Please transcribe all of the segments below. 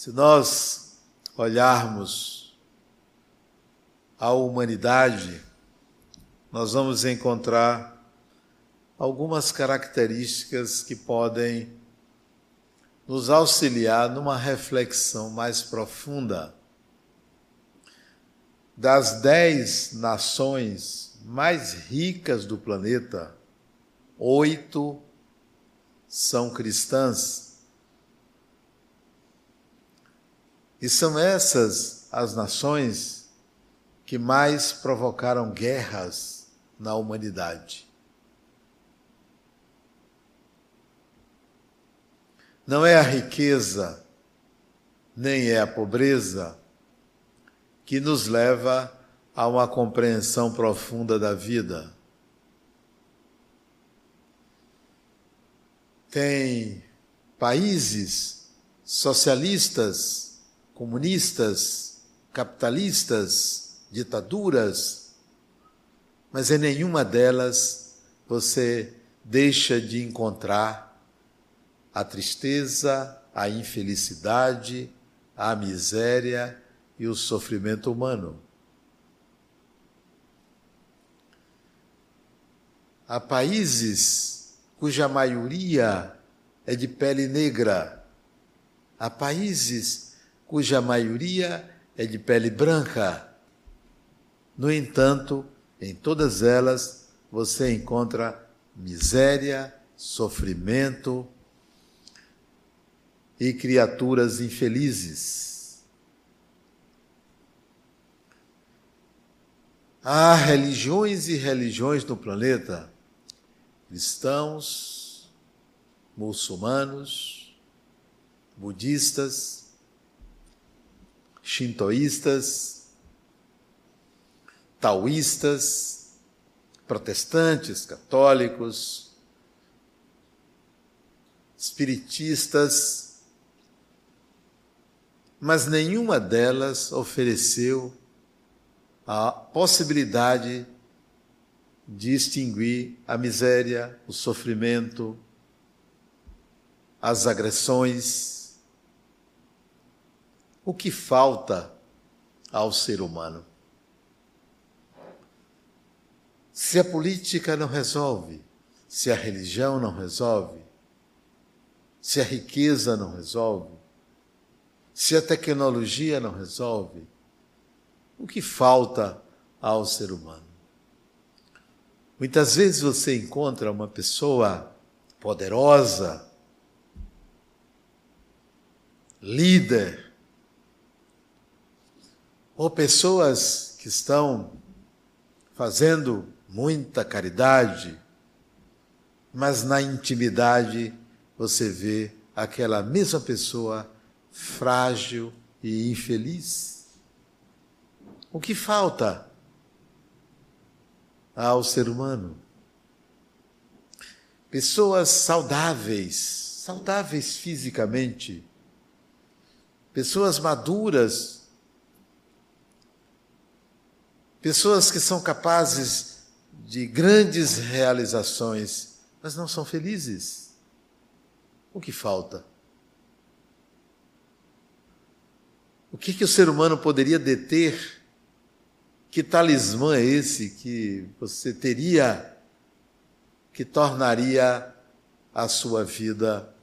Se nós olharmos a humanidade, nós vamos encontrar algumas características que podem nos auxiliar numa reflexão mais profunda. Das dez nações mais ricas do planeta, oito são cristãs. E são essas as nações que mais provocaram guerras na humanidade. Não é a riqueza, nem é a pobreza que nos leva a uma compreensão profunda da vida. Tem países socialistas, comunistas, capitalistas, ditaduras, mas em nenhuma delas você deixa de encontrar a tristeza, a infelicidade, a miséria e o sofrimento humano. Há países cuja maioria é de pele negra, há países cuja maioria é de pele branca. No entanto, em todas elas você encontra miséria, sofrimento, e criaturas infelizes. Há religiões e religiões no planeta, cristãos, muçulmanos, budistas, shintoístas, taoístas, protestantes, católicos, espiritistas, mas nenhuma delas ofereceu a possibilidade de extinguir a miséria, o sofrimento, as agressões. O que falta ao ser humano? Se a política não resolve, se a religião não resolve, se a riqueza não resolve, se a tecnologia não resolve, o que falta ao ser humano? Muitas vezes você encontra uma pessoa poderosa, líder, ou pessoas que estão fazendo muita caridade, mas na intimidade você vê aquela mesma pessoa frágil e infeliz? O que falta ao ser humano? Pessoas saudáveis, saudáveis fisicamente, pessoas maduras, pessoas que são capazes de grandes realizações, mas não são felizes. O que falta? O que, que o ser humano poderia deter? Que talismã é esse que você teria que tornaria a sua vida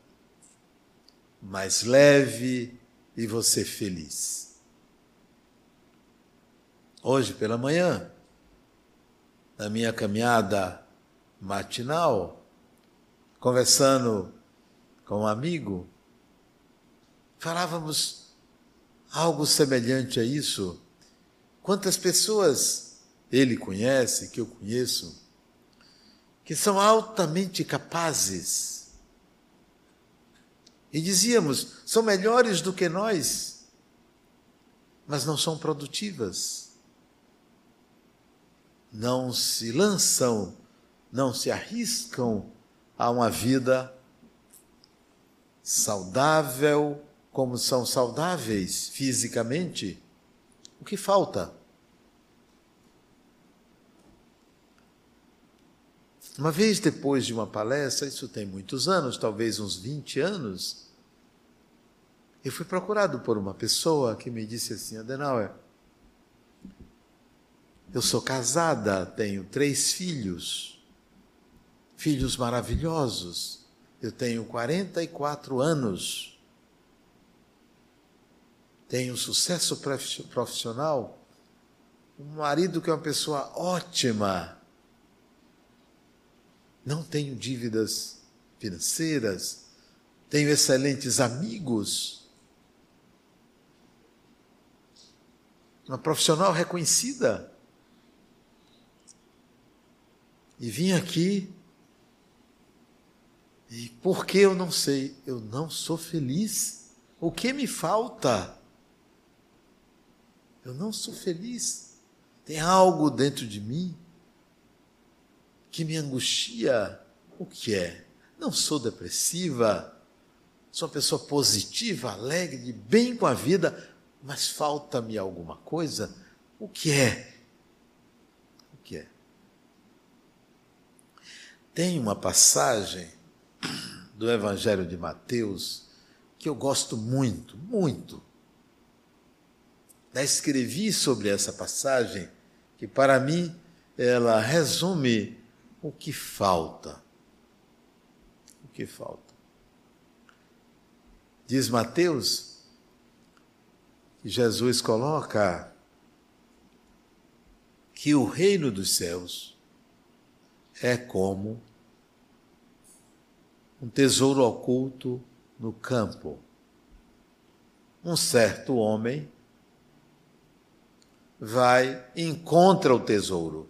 mais leve e você feliz? Hoje pela manhã, na minha caminhada matinal, conversando com um amigo, falávamos algo semelhante a isso. Quantas pessoas ele conhece, que eu conheço, que são altamente capazes. E dizíamos, são melhores do que nós, mas não são produtivas. Não se lançam, não se arriscam a uma vida saudável, como são saudáveis fisicamente, o que falta? Uma vez depois de uma palestra, isso tem muitos anos, talvez uns 20 anos, Eu fui procurado por uma pessoa que me disse assim: Adenauer, eu sou casada, tenho três filhos, filhos maravilhosos. Eu tenho 44 anos, tenho sucesso profissional, um marido que é uma pessoa ótima, não tenho dívidas financeiras, tenho excelentes amigos, uma profissional reconhecida. E vim aqui, e por que eu não sei? Eu não sou feliz. O que me falta? Eu não sou feliz. Tem algo dentro de mim que me angustia. O que é? Não sou depressiva, sou uma pessoa positiva, alegre, bem com a vida, mas falta-me alguma coisa. O que é? O que é? Tem uma passagem do Evangelho de Mateus que eu gosto muito, muito. Já escrevi sobre essa passagem, que para mim ela resume o que falta. O que falta. Diz Mateus que Jesus coloca que o reino dos céus é como um tesouro oculto no campo. Um certo homem vai e encontra o tesouro.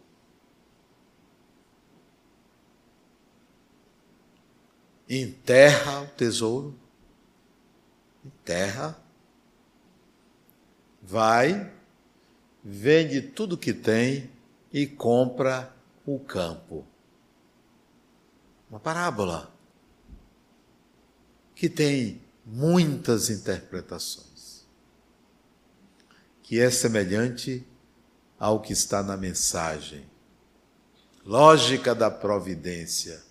Enterra o tesouro, enterra, vai, vende tudo que tem e compra o campo. Uma parábola que tem muitas interpretações, que é semelhante ao que está na mensagem. Lógica da providência.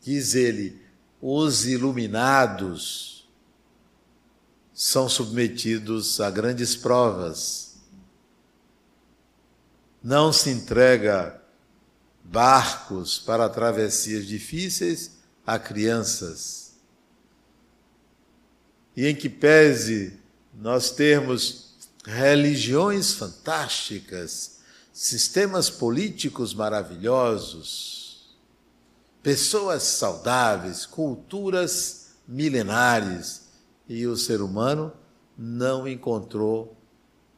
Diz ele: os iluminados são submetidos a grandes provas. Não se entrega barcos para travessias difíceis a crianças. E em que pese nós termos religiões fantásticas, sistemas políticos maravilhosos, pessoas saudáveis, culturas milenares, e o ser humano não encontrou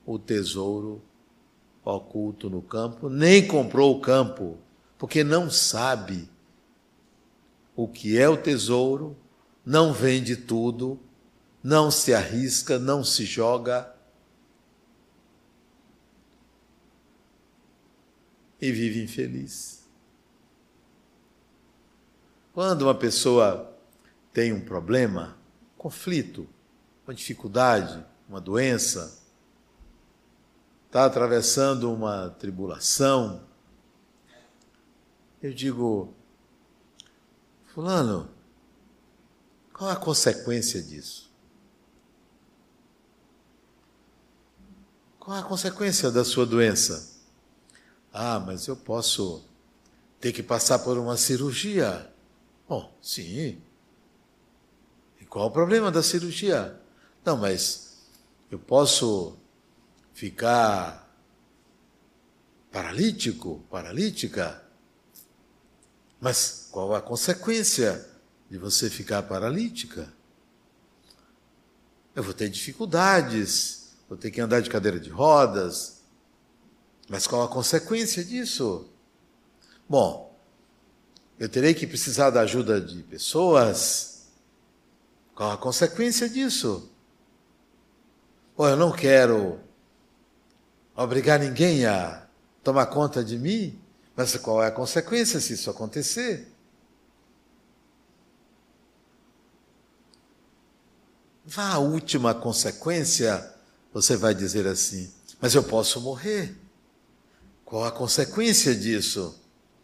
o tesouro oculto no campo, nem comprou o campo, porque não sabe o que é o tesouro, não vende tudo não se arrisca, não se joga e vive infeliz. Quando uma pessoa tem um problema, conflito, uma dificuldade, uma doença, está atravessando uma tribulação, eu digo, Fulano, qual a consequência disso? Qual a consequência da sua doença? Ah, mas eu posso ter que passar por uma cirurgia. Bom, sim. E qual o problema da cirurgia? Não, mas eu posso ficar paralítico, paralítica. Mas qual a consequência de você ficar paralítica? Eu vou ter dificuldades vou ter que andar de cadeira de rodas. Mas qual a consequência disso? Bom, eu terei que precisar da ajuda de pessoas. Qual a consequência disso? Ou eu não quero obrigar ninguém a tomar conta de mim, mas qual é a consequência se isso acontecer? Vá à última consequência você vai dizer assim: mas eu posso morrer. Qual a consequência disso?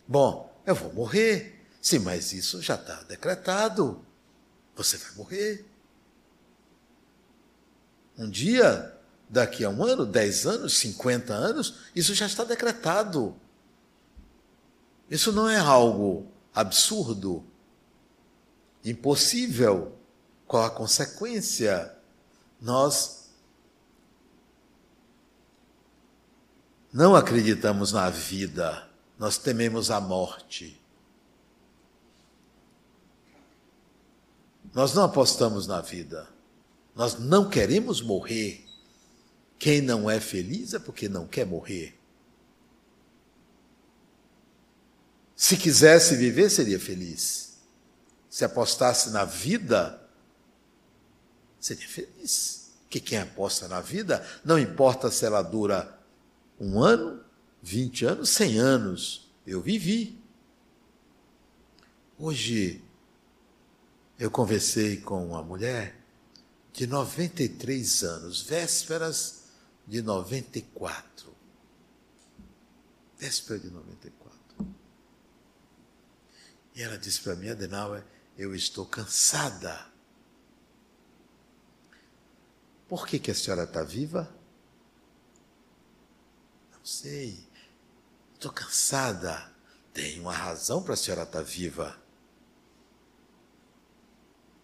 Bom, eu vou morrer. Sim, mas isso já está decretado. Você vai morrer. Um dia, daqui a um ano, dez anos, cinquenta anos, isso já está decretado. Isso não é algo absurdo, impossível. Qual a consequência? Nós não acreditamos na vida, nós tememos a morte. Nós não apostamos na vida. Nós não queremos morrer. Quem não é feliz é porque não quer morrer. Se quisesse viver, seria feliz. Se apostasse na vida, seria feliz. Que quem aposta na vida, não importa se ela dura um ano, vinte anos, cem anos, eu vivi. Hoje, eu conversei com uma mulher de 93 anos, vésperas de 94. Véspera de 94. E ela disse para mim, Adenauer, eu estou cansada. Por que, que a senhora está viva? Não sei. Estou cansada. Tem uma razão para a senhora estar tá viva.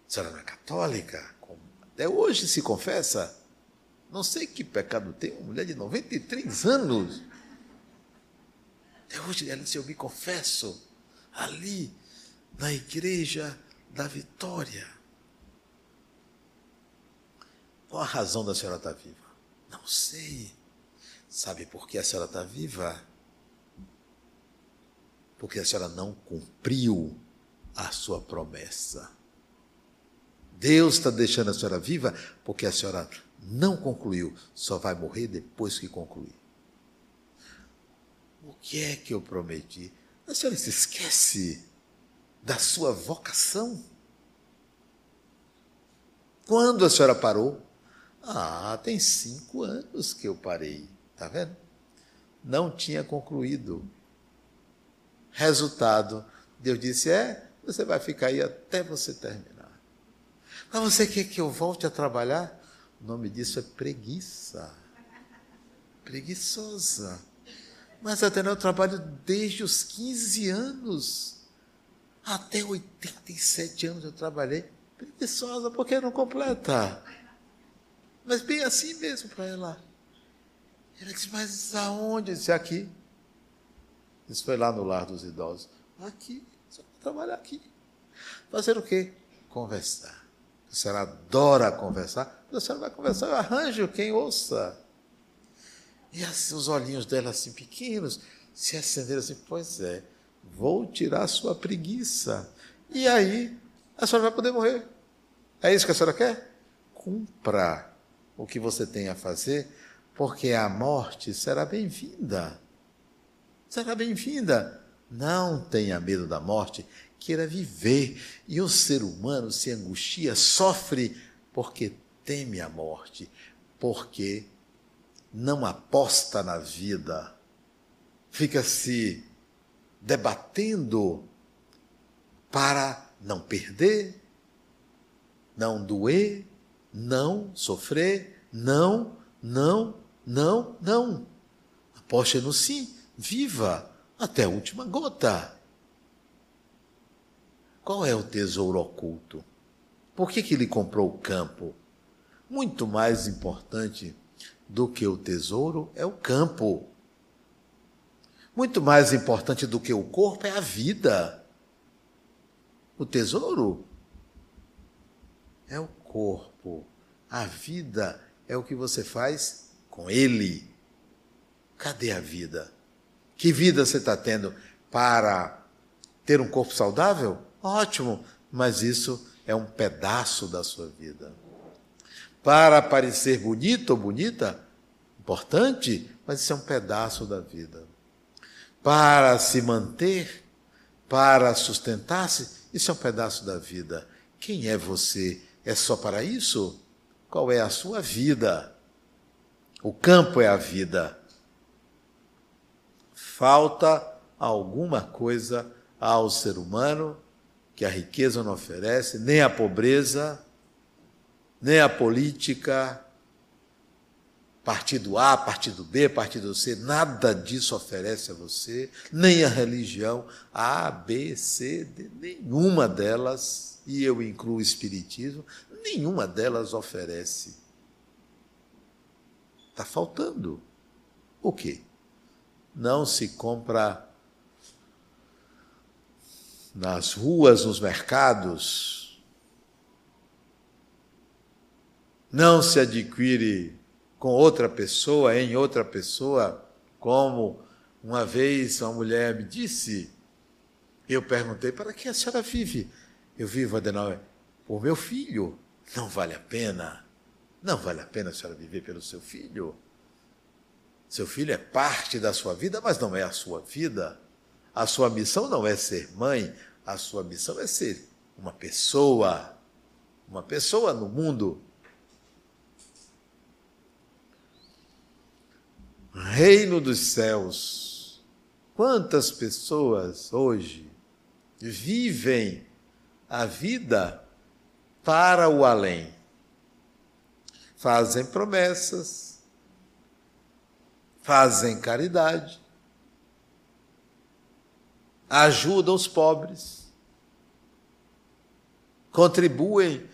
A senhora não é católica? Até hoje se confessa. Não sei que pecado tem uma mulher de 93 anos. Até hoje ela disse, eu me confesso ali na igreja da vitória. Qual a razão da senhora estar viva? Não sei. Sabe por que a senhora está viva? Porque a senhora não cumpriu a sua promessa. Deus está deixando a senhora viva porque a senhora não concluiu, só vai morrer depois que concluir. O que é que eu prometi? A senhora se esquece da sua vocação. Quando a senhora parou? Ah, tem cinco anos que eu parei. Está vendo? Não tinha concluído. Resultado, Deus disse: é, você vai ficar aí até você terminar. Mas você quer que eu volte a trabalhar? O nome disso é preguiça. Preguiçosa. Mas até eu trabalho desde os 15 anos. Até 87 anos eu trabalhei preguiçosa, porque não completa. Mas bem assim mesmo para ela. Ela disse, mas aonde? Eu disse, aqui. Isso foi lá no lar dos idosos. Aqui, só trabalhar aqui. Fazer o quê? Conversar. A senhora adora conversar. A senhora vai conversar, eu arranjo quem ouça. E assim, os olhinhos dela assim pequenos se acenderam assim, pois é, Vou tirar sua preguiça. E aí, a senhora vai poder morrer. É isso que a senhora quer? Cumpra o que você tem a fazer, porque a morte será bem-vinda. Será bem-vinda. Não tenha medo da morte, queira viver. E o ser humano se angustia, sofre, porque teme a morte, porque não aposta na vida. Fica se debatendo para não perder, não doer, não sofrer, não, não, não, não. Aposte no sim, viva até a última gota. Qual é o tesouro oculto? Por que, que ele comprou o campo? Muito mais importante do que o tesouro é o campo. Muito mais importante do que o corpo é a vida. O tesouro é o corpo. A vida é o que você faz com ele. Cadê a vida? Que vida você está tendo para ter um corpo saudável? Ótimo, mas isso é um pedaço da sua vida. Para parecer bonito ou bonita, importante, mas isso é um pedaço da vida para se manter, para sustentar-se, isso é um pedaço da vida. Quem é você? É só para isso? Qual é a sua vida? O campo é a vida. Falta alguma coisa ao ser humano que a riqueza não oferece, nem a pobreza, nem a política, partido A, partido B, partido C, nada disso oferece a você, nem a religião A, B, C, D, nenhuma delas, e eu incluo o Espiritismo, nenhuma delas oferece. Está faltando. O quê? Não se compra nas ruas, nos mercados, não se adquire com outra pessoa, em outra pessoa, como uma vez uma mulher me disse, eu perguntei, para que a senhora vive? Eu vivo, Adenauer, por meu filho. Não vale a pena. Não vale a pena a senhora viver pelo seu filho. Seu filho é parte da sua vida, mas não é a sua vida. A sua missão não é ser mãe, a sua missão é ser uma pessoa, uma pessoa no mundo reino dos céus. Quantas pessoas hoje vivem a vida para o além? Fazem promessas, fazem caridade, ajudam os pobres, contribuem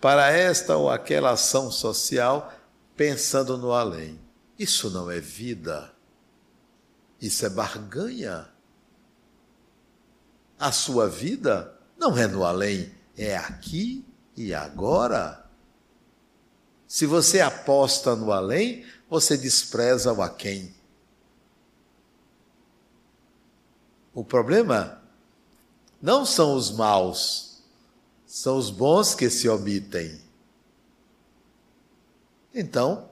para esta ou aquela ação social pensando no além. Isso não é vida. Isso é barganha. A sua vida não é no além, é aqui e agora. Se você aposta no além, você despreza o aquém. O problema não são os maus, são os bons que se omitem. Então,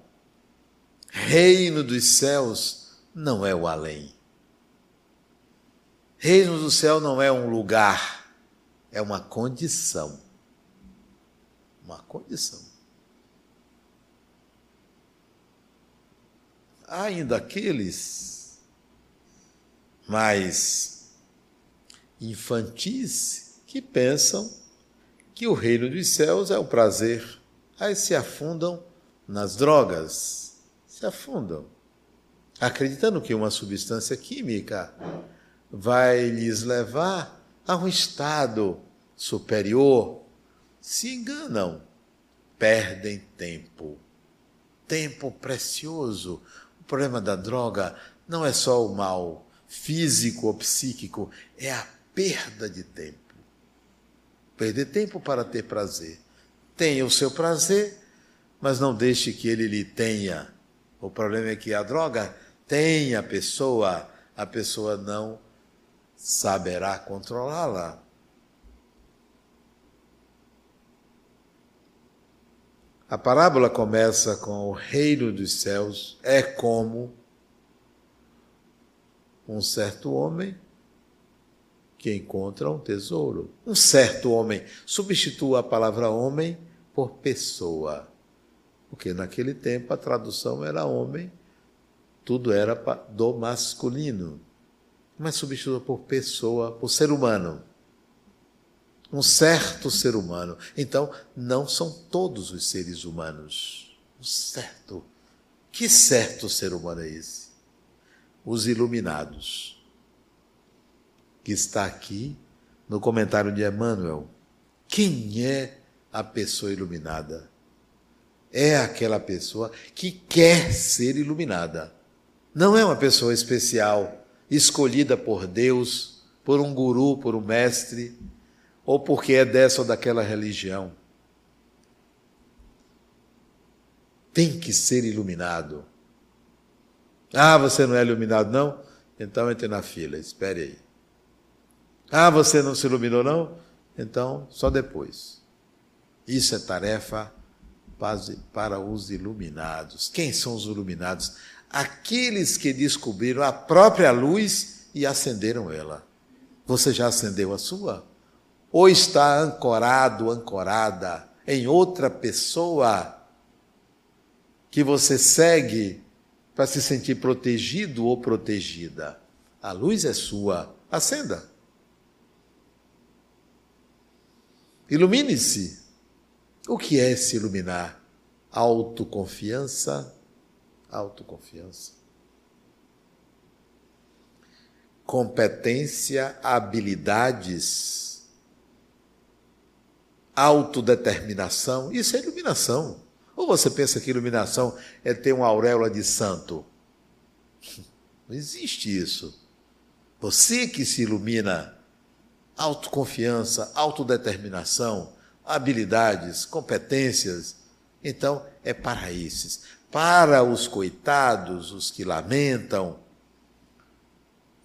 Reino dos céus não é o além. Reino do céu não é um lugar, é uma condição. Uma condição. Há ainda aqueles mais infantis que pensam que o reino dos céus é o prazer. Aí se afundam nas drogas se afundam, acreditando que uma substância química vai lhes levar a um estado superior. Se enganam, perdem tempo. Tempo precioso. O problema da droga não é só o mal físico ou psíquico, é a perda de tempo. Perder tempo para ter prazer. Tenha o seu prazer, mas não deixe que ele lhe tenha o problema é que a droga tem a pessoa, a pessoa não saberá controlá-la. A parábola começa com o reino dos céus é como um certo homem que encontra um tesouro. Um certo homem. Substitua a palavra homem por pessoa. Porque naquele tempo a tradução era homem, tudo era do masculino. Mas substituído por pessoa, por ser humano. Um certo ser humano. Então, não são todos os seres humanos. Um certo. Que certo ser humano é esse? Os iluminados. Que está aqui no comentário de Emmanuel. Quem é a pessoa iluminada? É aquela pessoa que quer ser iluminada. Não é uma pessoa especial, escolhida por Deus, por um guru, por um mestre, ou porque é dessa ou daquela religião. Tem que ser iluminado. Ah, você não é iluminado, não? Então entre na fila, espere aí. Ah, você não se iluminou, não? Então, só depois. Isso é tarefa para os iluminados. Quem são os iluminados? Aqueles que descobriram a própria luz e acenderam ela. Você já acendeu a sua? Ou está ancorado, ancorada em outra pessoa que você segue para se sentir protegido ou protegida? A luz é sua. Acenda. Ilumine-se. O que é se iluminar? Autoconfiança, Autoconfiança. Competência, habilidades, autodeterminação, isso é iluminação. Ou você pensa que iluminação é ter uma auréola de santo? Não existe isso. Você que se ilumina, autoconfiança, autodeterminação, habilidades, competências. Então, é para esses. Para os coitados, os que lamentam.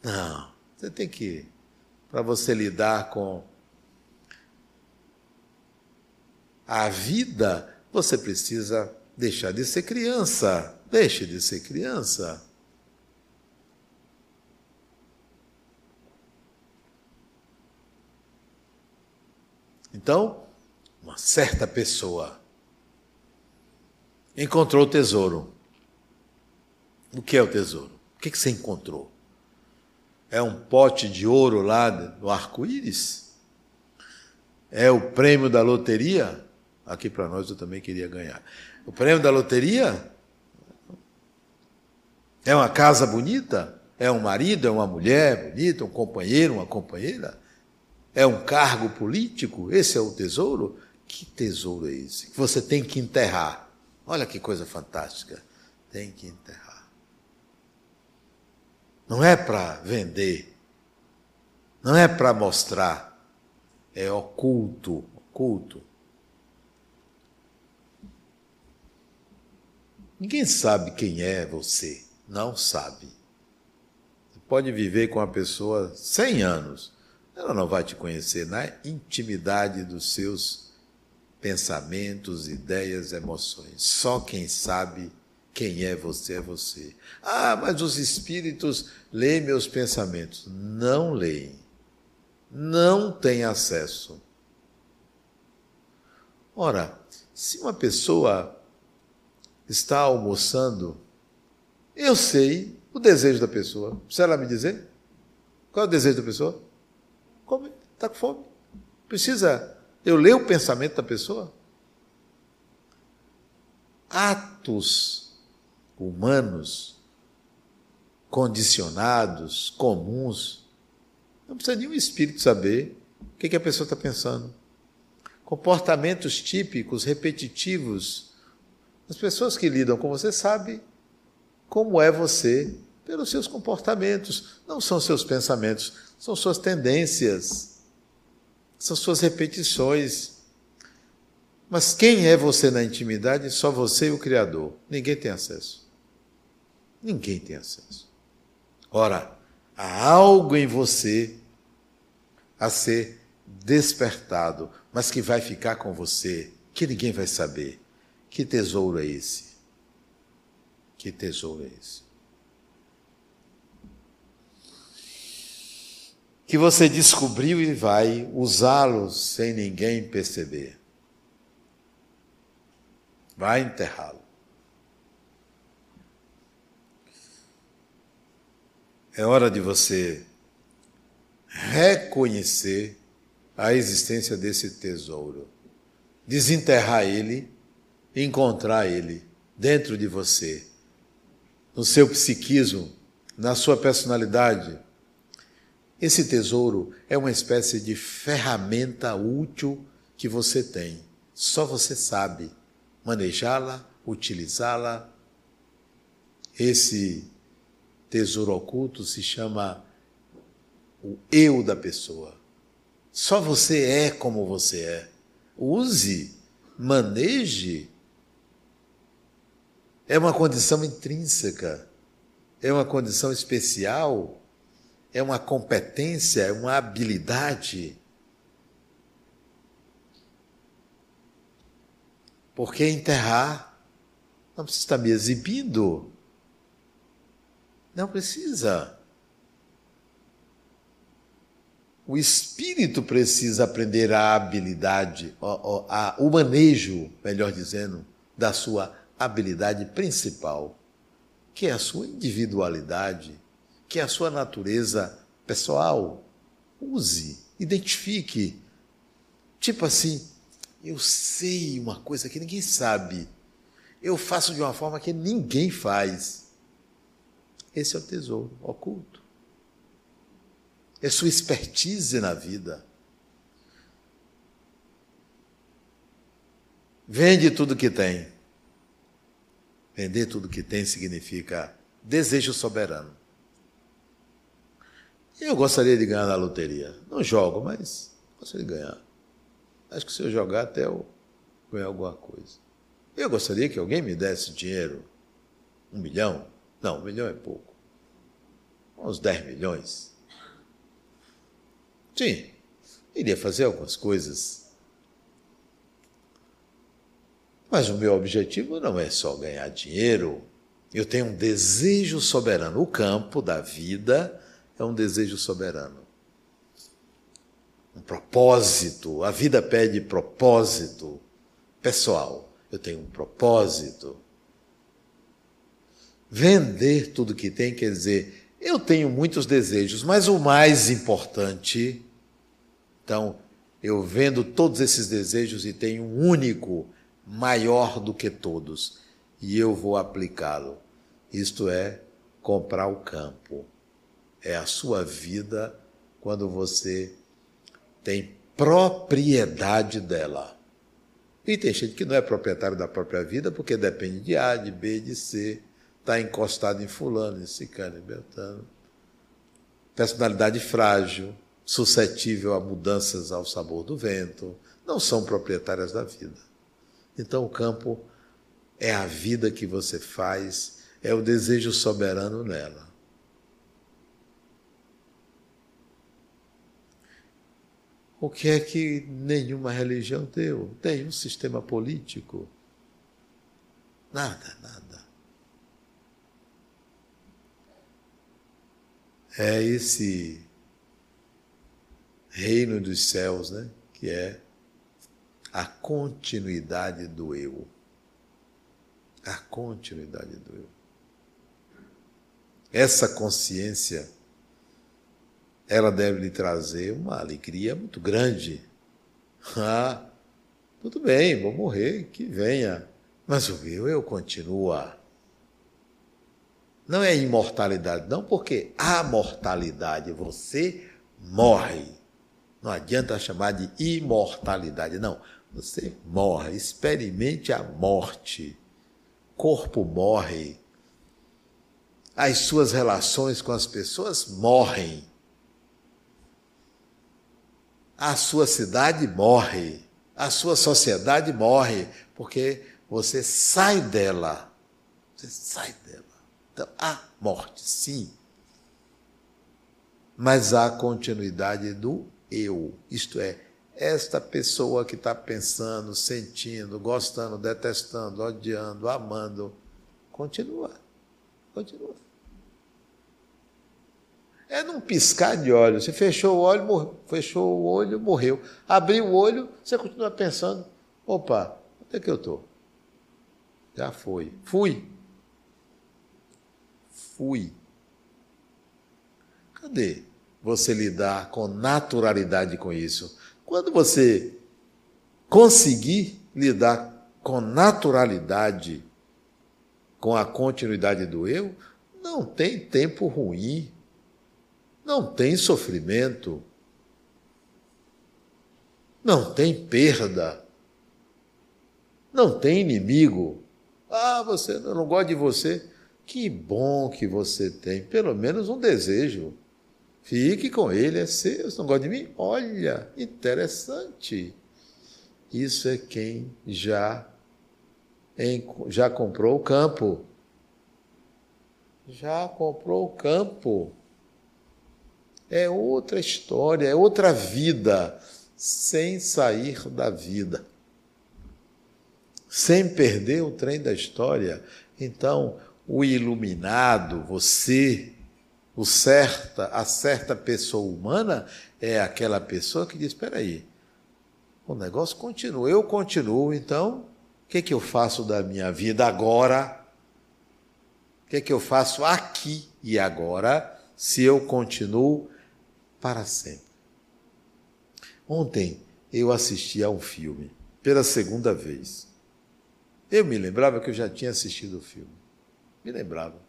Não, você tem que, para você lidar com a vida, você precisa deixar de ser criança. Deixe de ser criança. Então, certa pessoa encontrou o tesouro. O que é o tesouro? O que, você encontrou? É um pote de ouro lá no arco-íris? É o prêmio da loteria? Aqui para nós eu também queria ganhar. O prêmio da loteria? É uma casa bonita? É um marido? É uma mulher bonita? Um companheiro? Uma companheira? É um cargo político? Esse é o tesouro? Que tesouro é esse? Que você tem que enterrar. Olha que coisa fantástica. Tem que enterrar. Não é para vender. Não é para mostrar. É oculto. Oculto. Ninguém sabe quem é você. Não sabe. Você pode viver com uma pessoa 100 anos ela não vai te conhecer na intimidade dos seus pensamentos, ideias, emoções. Só quem sabe quem é você é você. Ah, mas os espíritos leem meus pensamentos. Não leem. Não têm acesso. Ora, se uma pessoa está almoçando, eu sei o desejo da pessoa. Precisa ela me dizer? Qual é o desejo da pessoa? Come, está com fome. Precisa eu ler o pensamento da pessoa? Atos humanos, condicionados, comuns, não precisa nenhum espírito saber o que, que a pessoa está pensando. Comportamentos típicos, repetitivos. As pessoas que lidam com você sabem como é você pelos seus comportamentos, não são seus pensamentos, são suas tendências, são suas repetições. Mas quem é você na intimidade? Só você e o Criador. Ninguém tem acesso. Ninguém tem acesso. Ora, há algo em você a ser despertado, mas que vai ficar com você, que ninguém vai saber. Que tesouro é esse? Que tesouro é esse? Que você descobriu e vai usá-los sem ninguém perceber. Vai enterrá-lo. É hora de você reconhecer a existência desse tesouro, desenterrar ele, encontrar ele dentro de você, no seu psiquismo, na sua personalidade, esse tesouro é uma espécie de ferramenta útil que você tem. Só você sabe manejá-la, utilizá-la. Esse tesouro oculto se chama o eu da pessoa. Só você é como você é. Use, maneje. É uma condição intrínseca, é uma condição especial é uma competência, é uma habilidade. Porque enterrar não precisa estar me exibindo. Não precisa. O espírito precisa aprender a habilidade, o manejo, melhor dizendo, da sua habilidade principal, que é a sua individualidade que é a sua natureza pessoal. Use, identifique. Tipo assim, eu sei uma coisa que ninguém sabe. Eu faço de uma forma que ninguém faz. Esse é o tesouro oculto. É sua expertise na vida. Vende tudo que tem. Vender tudo que tem significa desejo soberano. Eu gostaria de ganhar na loteria. Não jogo, mas gostaria de ganhar. Acho que se eu jogar até eu ganhar alguma coisa. Eu gostaria que alguém me desse dinheiro. Um milhão? Não, um milhão é pouco. Uns 10 milhões. Sim, iria fazer algumas coisas. Mas o meu objetivo não é só ganhar dinheiro. Eu tenho um desejo soberano. O campo da vida é um desejo soberano. Um propósito. A vida pede propósito pessoal. Eu tenho um propósito. Vender tudo que tem quer dizer, eu tenho muitos desejos, mas o mais importante. Então, eu vendo todos esses desejos e tenho um único, maior do que todos, e eu vou aplicá-lo. Isto é, comprar o campo é a sua vida quando você tem propriedade dela. E tem gente que não é proprietário da própria vida porque depende de A, de B, de C, está encostado em fulano, em cicano, em beltano. Personalidade frágil, suscetível a mudanças ao sabor do vento, não são proprietárias da vida. Então o campo é a vida que você faz, é o desejo soberano nela. O que é que nenhuma religião deu? Tem um sistema político? Nada, nada. É esse reino dos céus, né? Que é a continuidade do eu. A continuidade do eu. Essa consciência ela deve lhe trazer uma alegria muito grande. Ah, tudo bem, vou morrer, que venha. Mas o meu eu continua. Não é imortalidade, não, porque a mortalidade, você morre. Não adianta chamar de imortalidade, não. Você morre, experimente a morte. Corpo morre. As suas relações com as pessoas morrem a sua cidade morre, a sua sociedade morre, porque você sai dela. Você sai dela. Então, há morte, sim. Mas há continuidade do eu. Isto é, esta pessoa que está pensando, sentindo, gostando, detestando, odiando, amando, continua. Continua. É num piscar de olhos. Você fechou o olho, morreu. fechou o olho, morreu. Abriu o olho, você continua pensando: opa, onde é que eu estou? Já foi. Fui. Fui. Cadê você lidar com naturalidade com isso? Quando você conseguir lidar com naturalidade com a continuidade do eu, não tem tempo ruim não tem sofrimento, não tem perda, não tem inimigo. Ah, você eu não gosto de você. Que bom que você tem pelo menos um desejo. Fique com ele, é seu. Você não gosta de mim? Olha, interessante. Isso é quem já, já comprou o campo. Já comprou o campo. É outra história, é outra vida, sem sair da vida, sem perder o trem da história. Então, o iluminado, você, o certa, a certa pessoa humana é aquela pessoa que diz: espera aí, o negócio continua, eu continuo, então o que, é que eu faço da minha vida agora? O que, é que eu faço aqui e agora se eu continuo para sempre. Ontem eu assisti a um filme pela segunda vez. Eu me lembrava que eu já tinha assistido o filme. Me lembrava.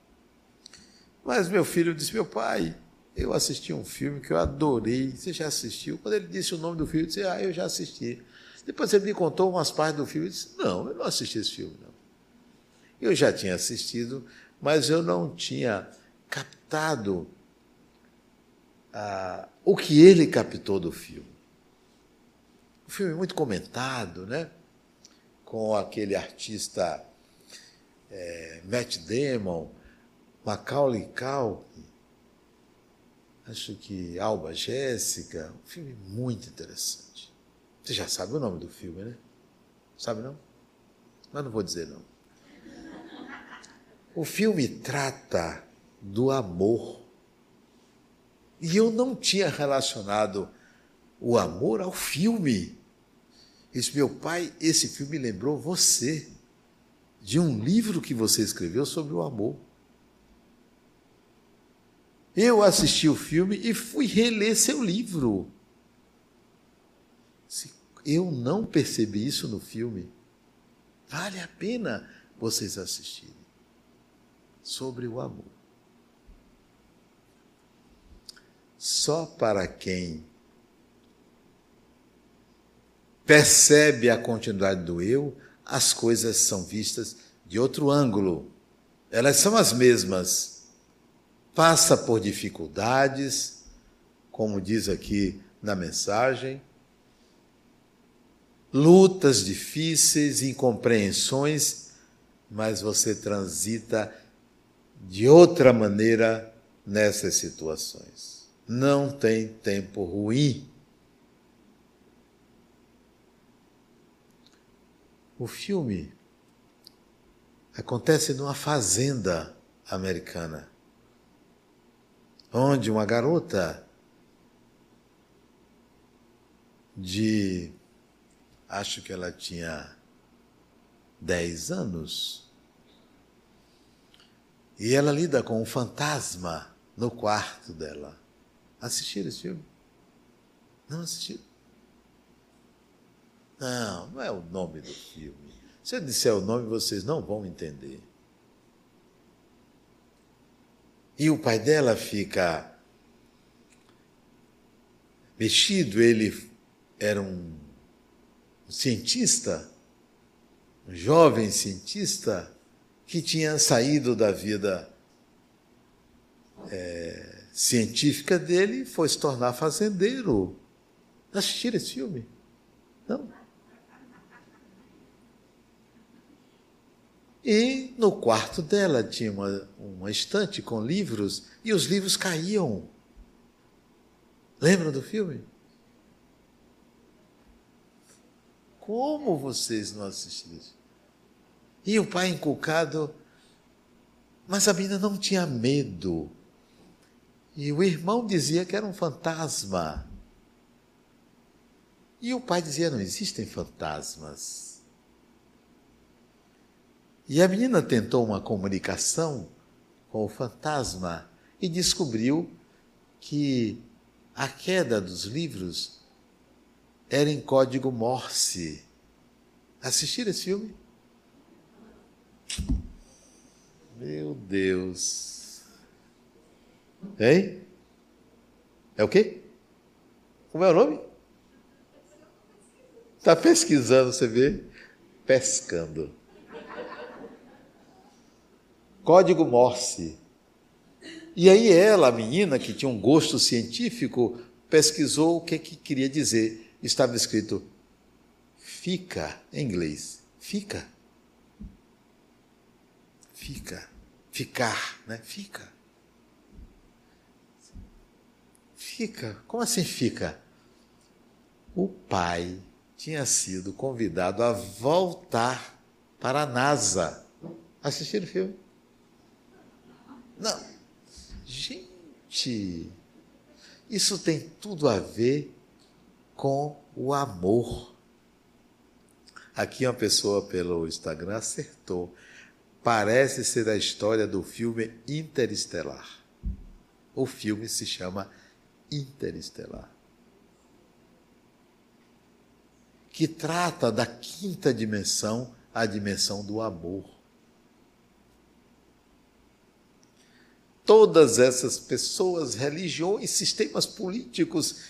Mas meu filho disse: Meu pai, eu assisti um filme que eu adorei. Você já assistiu? Quando ele disse o nome do filme, eu disse: Ah, eu já assisti. Depois ele me contou umas partes do filme. Eu disse: Não, eu não assisti esse filme, não. Eu já tinha assistido, mas eu não tinha captado ah, o que ele captou do filme. Um filme muito comentado, né? Com aquele artista é, Matt Damon, Macaulay Culkin, acho que Alba Jéssica, um filme muito interessante. Você já sabe o nome do filme, né? Sabe não? Mas não vou dizer não. O filme trata do amor. E eu não tinha relacionado o amor ao filme. Disse, meu pai, esse filme lembrou você de um livro que você escreveu sobre o amor. Eu assisti o filme e fui reler seu livro. Eu não percebi isso no filme. Vale a pena vocês assistirem sobre o amor. Só para quem percebe a continuidade do eu, as coisas são vistas de outro ângulo. Elas são as mesmas. Passa por dificuldades, como diz aqui na mensagem, lutas difíceis, incompreensões, mas você transita de outra maneira nessas situações. Não tem tempo ruim. O filme acontece numa fazenda americana, onde uma garota de acho que ela tinha 10 anos, e ela lida com um fantasma no quarto dela. Assistiram esse filme? Não assistiram? Não, não é o nome do filme. Se eu disser o nome, vocês não vão entender. E o pai dela fica mexido, ele era um cientista, um jovem cientista, que tinha saído da vida científica dele foi se tornar fazendeiro. Assistiram esse filme? Não? E no quarto dela tinha uma, uma estante com livros e os livros caíam. Lembram do filme? Como vocês não assistiram? E o pai inculcado, mas a menina não tinha medo. E o irmão dizia que era um fantasma. E o pai dizia: não existem fantasmas. E a menina tentou uma comunicação com o fantasma e descobriu que a queda dos livros era em código Morse. Assistiram esse filme? Meu Deus. Hein? É o quê? Como é o nome? Está pesquisando, você vê? Pescando. Código Morse. E aí ela, a menina, que tinha um gosto científico, pesquisou o que, que queria dizer. Estava escrito fica, em inglês, fica. Fica. Ficar, né? Fica. Fica. Como assim fica? O pai tinha sido convidado a voltar para a NASA. Assistiram o filme? Não. Gente, isso tem tudo a ver com o amor. Aqui uma pessoa pelo Instagram acertou. Parece ser a história do filme Interestelar. O filme se chama Interestelar. Que trata da quinta dimensão a dimensão do amor. Todas essas pessoas, religiões, sistemas políticos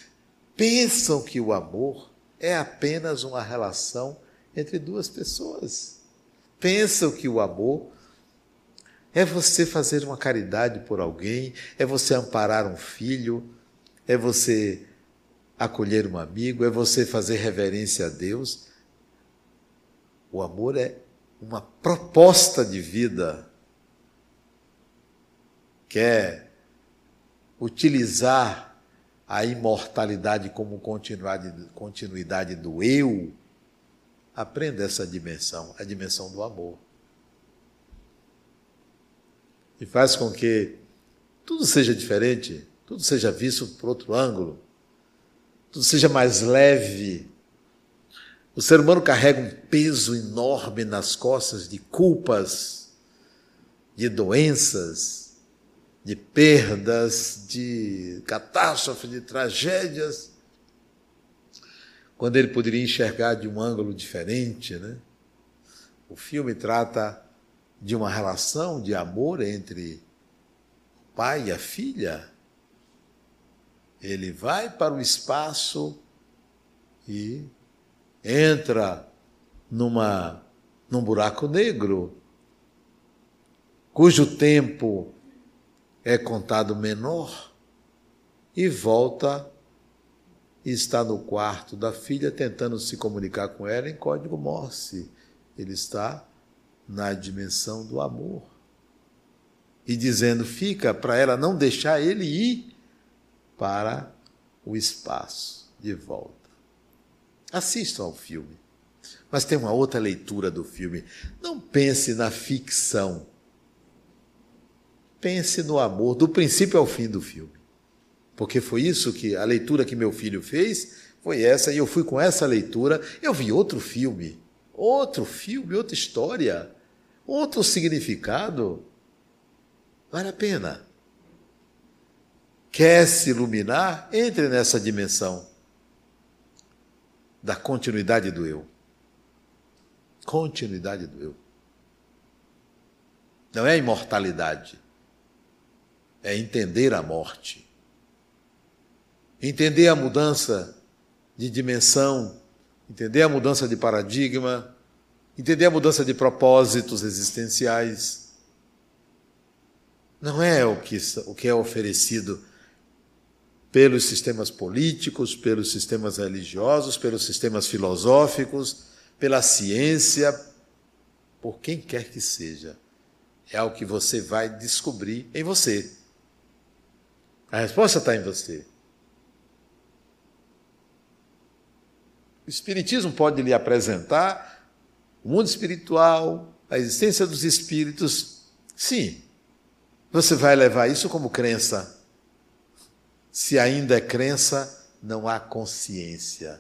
pensam que o amor é apenas uma relação entre duas pessoas. Pensam que o amor é você fazer uma caridade por alguém, é você amparar um filho, é você acolher um amigo, é você fazer reverência a Deus. O amor é uma proposta de vida. Quer utilizar a imortalidade como continuidade do eu, aprenda essa dimensão, a dimensão do amor. E faz com que tudo seja diferente, tudo seja visto por outro ângulo, tudo seja mais leve, o ser humano carrega um peso enorme nas costas de culpas, de doenças, de perdas, de catástrofes, de tragédias, quando ele poderia enxergar de um ângulo diferente, né? O filme trata de uma relação de amor entre o pai e a filha. Ele vai para o espaço e entra numa, num buraco negro, cujo tempo é contado menor, e volta e está no quarto da filha tentando se comunicar com ela em código Morse. Ele está na dimensão do amor. E dizendo, fica para ela não deixar ele ir para o espaço de volta. Assistam ao filme. Mas tem uma outra leitura do filme. Não pense na ficção. Pense no amor, do princípio ao fim do filme. Porque foi isso que a leitura que meu filho fez, foi essa, e eu fui com essa leitura, eu vi outro filme, outro filme, outra história, outro significado. Vale a pena. Quer se iluminar? Entre nessa dimensão da continuidade do eu. Continuidade do eu. Não é imortalidade. É entender a morte. Entender a mudança de dimensão, entender a mudança de paradigma, entender a mudança de propósitos existenciais. Não é o que, o que é oferecido pelos sistemas políticos, pelos sistemas religiosos, pelos sistemas filosóficos, pela ciência, por quem quer que seja. É algo que você vai descobrir em você. A resposta está em você. O Espiritismo pode lhe apresentar o mundo espiritual, a existência dos espíritos. Sim, você vai levar isso como crença se ainda é crença, não há consciência.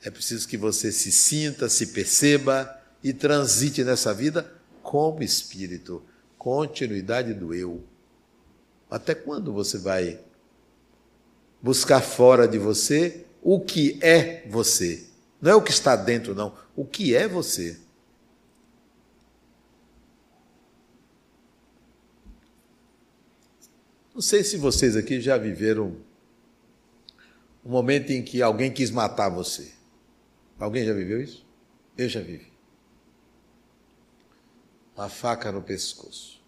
É preciso que você se sinta, se perceba e transite nessa vida como espírito, continuidade do eu. Até quando você vai buscar fora de você o que é você? Não é o que está dentro, não. O que é você? Não sei se vocês aqui já viveram um momento em que alguém quis matar você. Alguém já viveu isso? Eu já vivi. Uma faca no pescoço.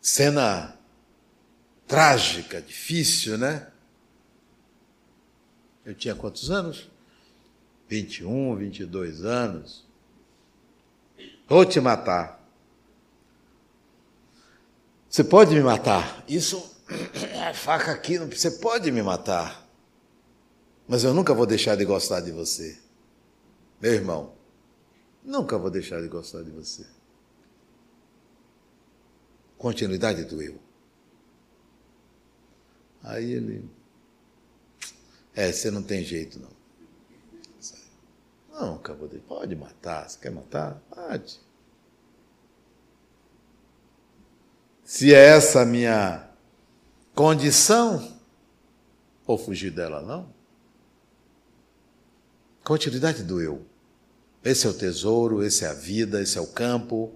Cena trágica, difícil, né? Eu tinha quantos anos? 21, 22 anos. Vou te matar. Você pode me matar. Isso, a faca aqui, você pode me matar. Mas eu nunca vou deixar de gostar de você. Meu irmão, nunca vou deixar de gostar de você. Continuidade do eu. Aí ele. É, você não tem jeito, não. Não, acabou de. Pode matar. Você quer matar? Pode. Se é essa a minha condição, vou fugir dela, não. continuidade do eu. Esse é o tesouro, esse é a vida, esse é o campo,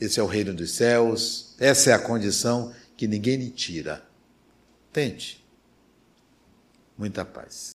esse é o reino dos céus, essa é a condição que ninguém lhe tira. Tente. Muita paz.